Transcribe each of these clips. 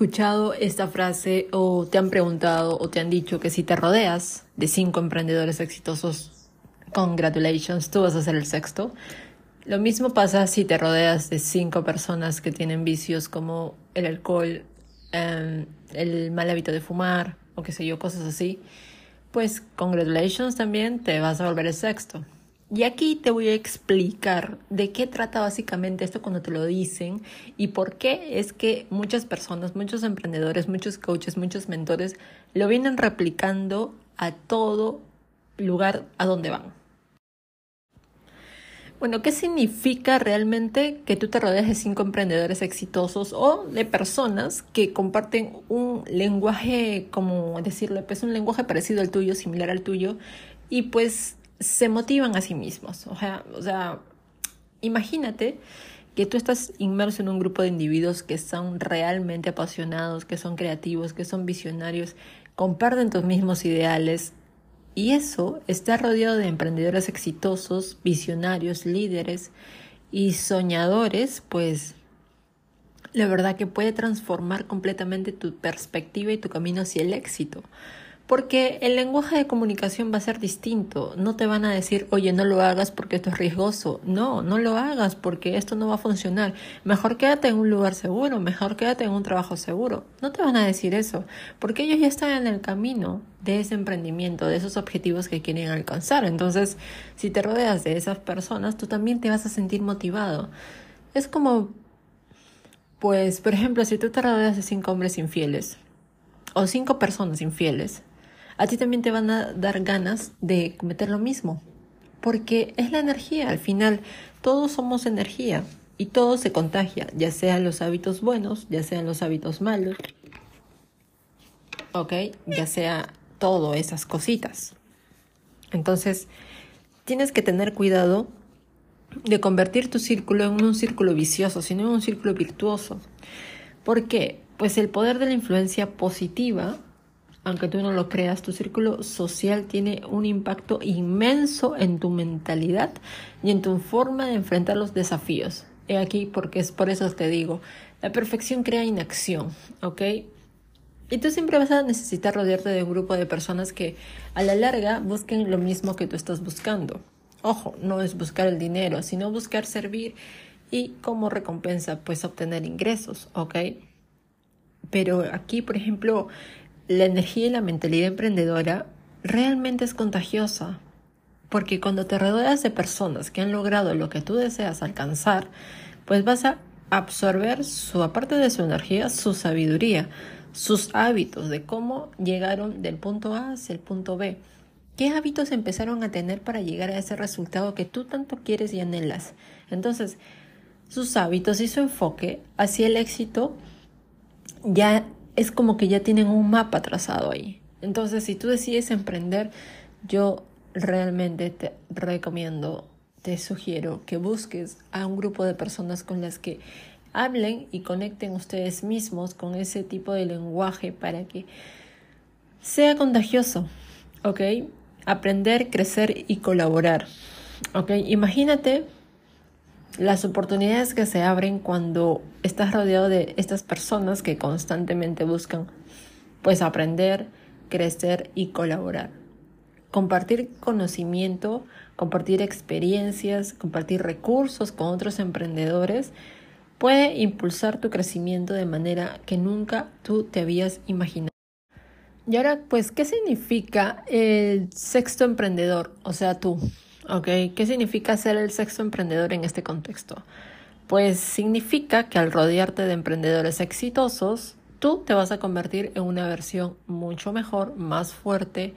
¿Alguna vez has escuchado esta frase o te han preguntado o te han dicho que si te rodeas de cinco emprendedores exitosos, congratulations, tú vas a ser el sexto? Lo mismo pasa si te rodeas de cinco personas que tienen vicios como el alcohol, em, el mal hábito de fumar o qué sé yo, cosas así. Pues congratulations también te vas a volver el sexto. Y aquí te voy a explicar de qué trata básicamente esto cuando te lo dicen y por qué es que muchas personas, muchos emprendedores, muchos coaches, muchos mentores lo vienen replicando a todo lugar a donde van. Bueno, ¿qué significa realmente que tú te rodees de cinco emprendedores exitosos o de personas que comparten un lenguaje, como decirlo, pues un lenguaje parecido al tuyo, similar al tuyo, y pues se motivan a sí mismos. O sea, o sea, imagínate que tú estás inmerso en un grupo de individuos que son realmente apasionados, que son creativos, que son visionarios, comparten tus mismos ideales y eso está rodeado de emprendedores exitosos, visionarios, líderes y soñadores, pues la verdad que puede transformar completamente tu perspectiva y tu camino hacia el éxito. Porque el lenguaje de comunicación va a ser distinto. No te van a decir, oye, no lo hagas porque esto es riesgoso. No, no lo hagas porque esto no va a funcionar. Mejor quédate en un lugar seguro, mejor quédate en un trabajo seguro. No te van a decir eso, porque ellos ya están en el camino de ese emprendimiento, de esos objetivos que quieren alcanzar. Entonces, si te rodeas de esas personas, tú también te vas a sentir motivado. Es como, pues, por ejemplo, si tú te rodeas de cinco hombres infieles o cinco personas infieles, a ti también te van a dar ganas de cometer lo mismo. Porque es la energía, al final todos somos energía y todo se contagia, ya sean los hábitos buenos, ya sean los hábitos malos, ok, ya sea todo esas cositas. Entonces, tienes que tener cuidado de convertir tu círculo en un círculo vicioso, sino en un círculo virtuoso. ¿Por qué? Pues el poder de la influencia positiva aunque tú no lo creas, tu círculo social tiene un impacto inmenso en tu mentalidad y en tu forma de enfrentar los desafíos. He aquí porque es por eso te digo, la perfección crea inacción, ¿ok? Y tú siempre vas a necesitar rodearte de un grupo de personas que a la larga busquen lo mismo que tú estás buscando. Ojo, no es buscar el dinero, sino buscar servir y como recompensa pues obtener ingresos, ¿ok? Pero aquí, por ejemplo, la energía y la mentalidad emprendedora realmente es contagiosa, porque cuando te rodeas de personas que han logrado lo que tú deseas alcanzar, pues vas a absorber su aparte de su energía, su sabiduría, sus hábitos de cómo llegaron del punto A hacia el punto B. ¿Qué hábitos empezaron a tener para llegar a ese resultado que tú tanto quieres y anhelas? Entonces, sus hábitos y su enfoque hacia el éxito ya es como que ya tienen un mapa trazado ahí. Entonces, si tú decides emprender, yo realmente te recomiendo, te sugiero que busques a un grupo de personas con las que hablen y conecten ustedes mismos con ese tipo de lenguaje para que sea contagioso, ¿ok? Aprender, crecer y colaborar, ¿ok? Imagínate las oportunidades que se abren cuando estás rodeado de estas personas que constantemente buscan pues aprender, crecer y colaborar. Compartir conocimiento, compartir experiencias, compartir recursos con otros emprendedores puede impulsar tu crecimiento de manera que nunca tú te habías imaginado. Y ahora, pues, ¿qué significa el sexto emprendedor? O sea, tú. ¿Ok? ¿Qué significa ser el sexto emprendedor en este contexto? Pues significa que al rodearte de emprendedores exitosos, tú te vas a convertir en una versión mucho mejor, más fuerte,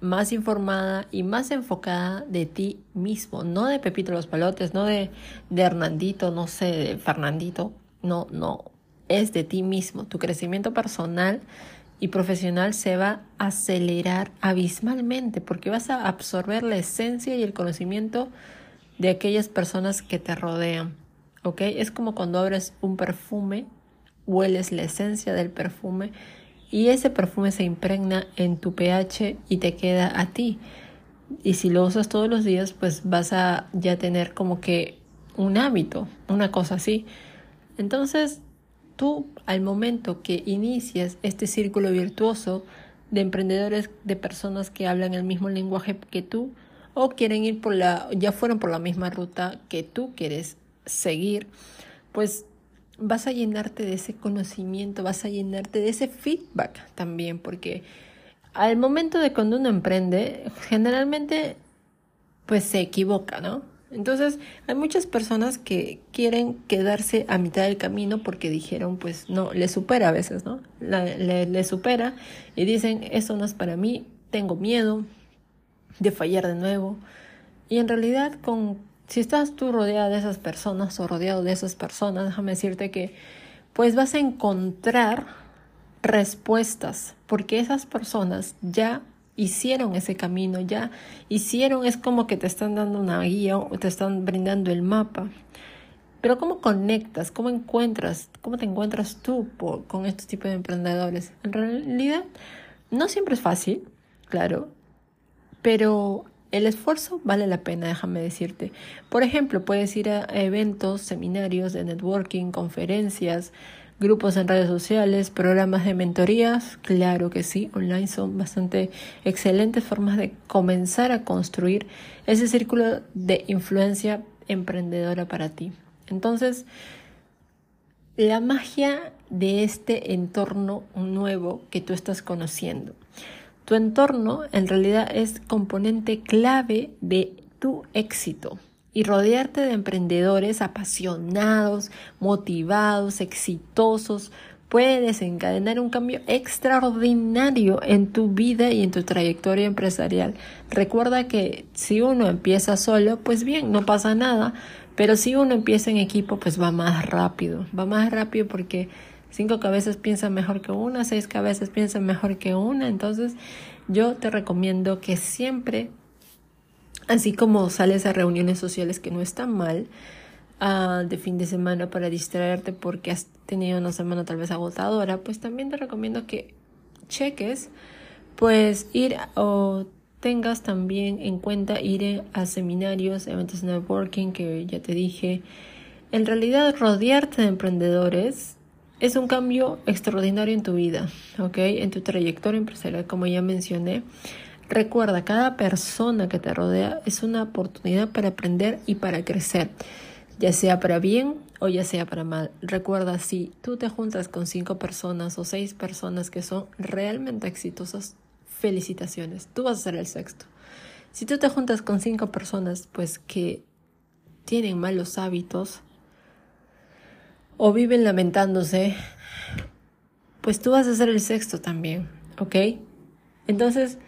más informada y más enfocada de ti mismo, no de Pepito los Palotes, no de, de Hernandito, no sé, de Fernandito, no, no, es de ti mismo, tu crecimiento personal y profesional se va a acelerar abismalmente porque vas a absorber la esencia y el conocimiento de aquellas personas que te rodean. ¿Ok? Es como cuando abres un perfume, hueles la esencia del perfume y ese perfume se impregna en tu pH y te queda a ti. Y si lo usas todos los días, pues vas a ya tener como que un hábito, una cosa así. Entonces, tú al momento que inicias este círculo virtuoso de emprendedores, de personas que hablan el mismo lenguaje que tú o quieren ir por la, ya fueron por la misma ruta que tú quieres seguir, pues vas a llenarte de ese conocimiento, vas a llenarte de ese feedback también, porque al momento de cuando uno emprende, generalmente pues se equivoca, ¿no? Entonces, hay muchas personas que quieren quedarse a mitad del camino porque dijeron, pues no, le supera a veces, ¿no? le, supera y dicen, eso no es para mí, tengo miedo de fallar de nuevo. Y en realidad, con, si estás tú rodeada de esas personas o rodeado de esas personas, déjame decirte que pues vas a encontrar respuestas, porque esas personas ya hicieron ese camino, ya hicieron, es como que te están dando una guía o te están brindando el mapa. Pero ¿cómo conectas? ¿Cómo encuentras? ¿Cómo te encuentras tú con estos tipos de emprendedores? En realidad, no siempre es fácil, claro, pero el esfuerzo vale la pena, déjame decirte. Por ejemplo, puedes ir a eventos, seminarios de networking, conferencias, grupos en redes sociales, programas de mentorías, claro que sí, online son bastante excelentes formas de comenzar a construir ese círculo de influencia emprendedora para ti. Entonces, la magia de este entorno nuevo que tú estás conociendo. Tu entorno en realidad es componente clave de tu éxito y rodearte de emprendedores apasionados, motivados, exitosos, puede desencadenar un cambio extraordinario en tu vida y en tu trayectoria empresarial. Recuerda que si uno empieza solo, pues bien, no pasa nada, pero si uno empieza en equipo, pues va más rápido, va más rápido porque cinco cabezas piensan mejor que una, seis cabezas piensan mejor que una, entonces yo te recomiendo que siempre Así como sales a reuniones sociales que no están mal, uh, de fin de semana para distraerte porque has tenido una semana tal vez agotadora, pues también te recomiendo que cheques, pues ir o tengas también en cuenta ir a seminarios, eventos networking que ya te dije. En realidad, rodearte de emprendedores es un cambio extraordinario en tu vida, ¿ok? En tu trayectoria empresarial, como ya mencioné. Recuerda, cada persona que te rodea es una oportunidad para aprender y para crecer, ya sea para bien o ya sea para mal. Recuerda, si tú te juntas con cinco personas o seis personas que son realmente exitosas, felicitaciones, tú vas a ser el sexto. Si tú te juntas con cinco personas, pues que tienen malos hábitos o viven lamentándose, pues tú vas a ser el sexto también, ¿ok? Entonces,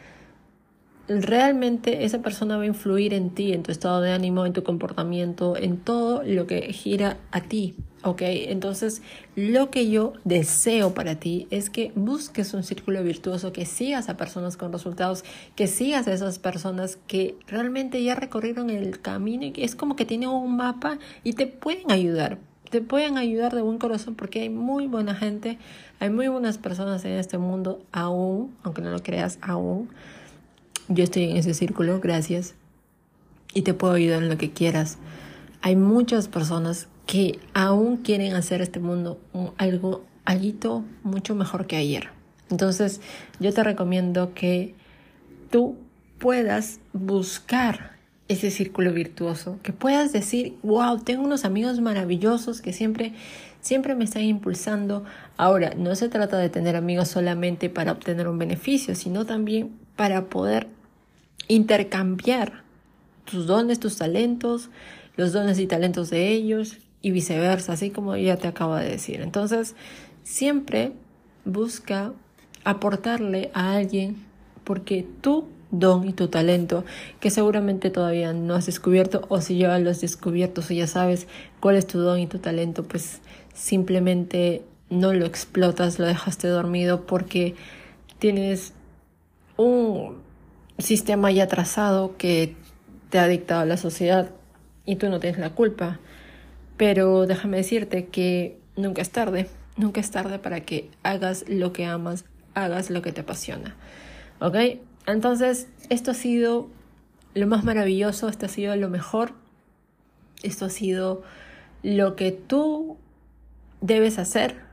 realmente esa persona va a influir en ti, en tu estado de ánimo, en tu comportamiento, en todo lo que gira a ti. ¿Ok? Entonces, lo que yo deseo para ti es que busques un círculo virtuoso, que sigas a personas con resultados, que sigas a esas personas que realmente ya recorrieron el camino y es como que tienen un mapa y te pueden ayudar. Te pueden ayudar de buen corazón porque hay muy buena gente, hay muy buenas personas en este mundo aún, aunque no lo creas aún. Yo estoy en ese círculo, gracias. Y te puedo ayudar en lo que quieras. Hay muchas personas que aún quieren hacer este mundo algo, algo mucho mejor que ayer. Entonces, yo te recomiendo que tú puedas buscar ese círculo virtuoso, que puedas decir, wow, tengo unos amigos maravillosos que siempre, siempre me están impulsando. Ahora, no se trata de tener amigos solamente para obtener un beneficio, sino también para poder intercambiar tus dones, tus talentos, los dones y talentos de ellos y viceversa, así como ya te acabo de decir. Entonces, siempre busca aportarle a alguien porque tu don y tu talento que seguramente todavía no has descubierto o si ya lo has descubierto o ya sabes cuál es tu don y tu talento pues simplemente no lo explotas, lo dejaste dormido porque tienes un sistema ya trazado que te ha dictado la sociedad y tú no tienes la culpa. Pero déjame decirte que nunca es tarde, nunca es tarde para que hagas lo que amas, hagas lo que te apasiona. ¿Ok? Entonces, esto ha sido lo más maravilloso, esto ha sido lo mejor, esto ha sido lo que tú debes hacer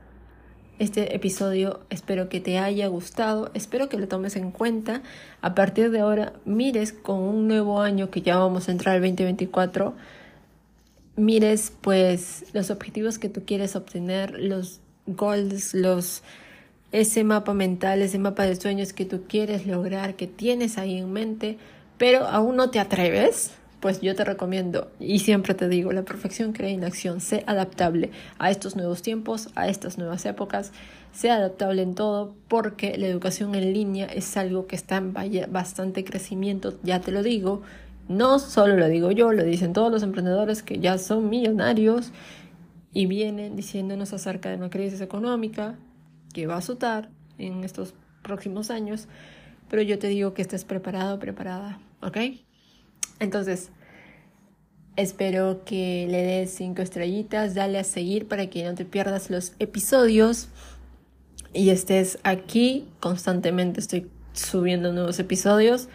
este episodio. Espero que te haya gustado, espero que lo tomes en cuenta. A partir de ahora, mires con un nuevo año que ya vamos a entrar al 2024, mires pues los objetivos que tú quieres obtener, los goals, los ese mapa mental, ese mapa de sueños que tú quieres lograr, que tienes ahí en mente, pero aún no te atreves, pues yo te recomiendo y siempre te digo, la perfección crea inacción, sé adaptable a estos nuevos tiempos, a estas nuevas épocas, sé adaptable en todo porque la educación en línea es algo que está en bastante crecimiento, ya te lo digo, no solo lo digo yo, lo dicen todos los emprendedores que ya son millonarios y vienen diciéndonos acerca de una crisis económica que va a azotar en estos próximos años, pero yo te digo que estés preparado, preparada, ¿ok? Entonces, espero que le des cinco estrellitas, dale a seguir para que no te pierdas los episodios y estés aquí constantemente. Estoy subiendo nuevos episodios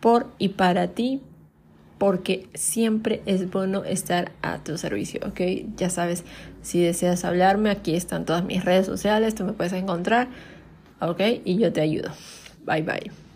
por y para ti, porque siempre es bueno estar a tu servicio, ¿ok? Ya sabes, si deseas hablarme, aquí están todas mis redes sociales, tú me puedes encontrar, ¿ok? Y yo te ayudo. Bye bye.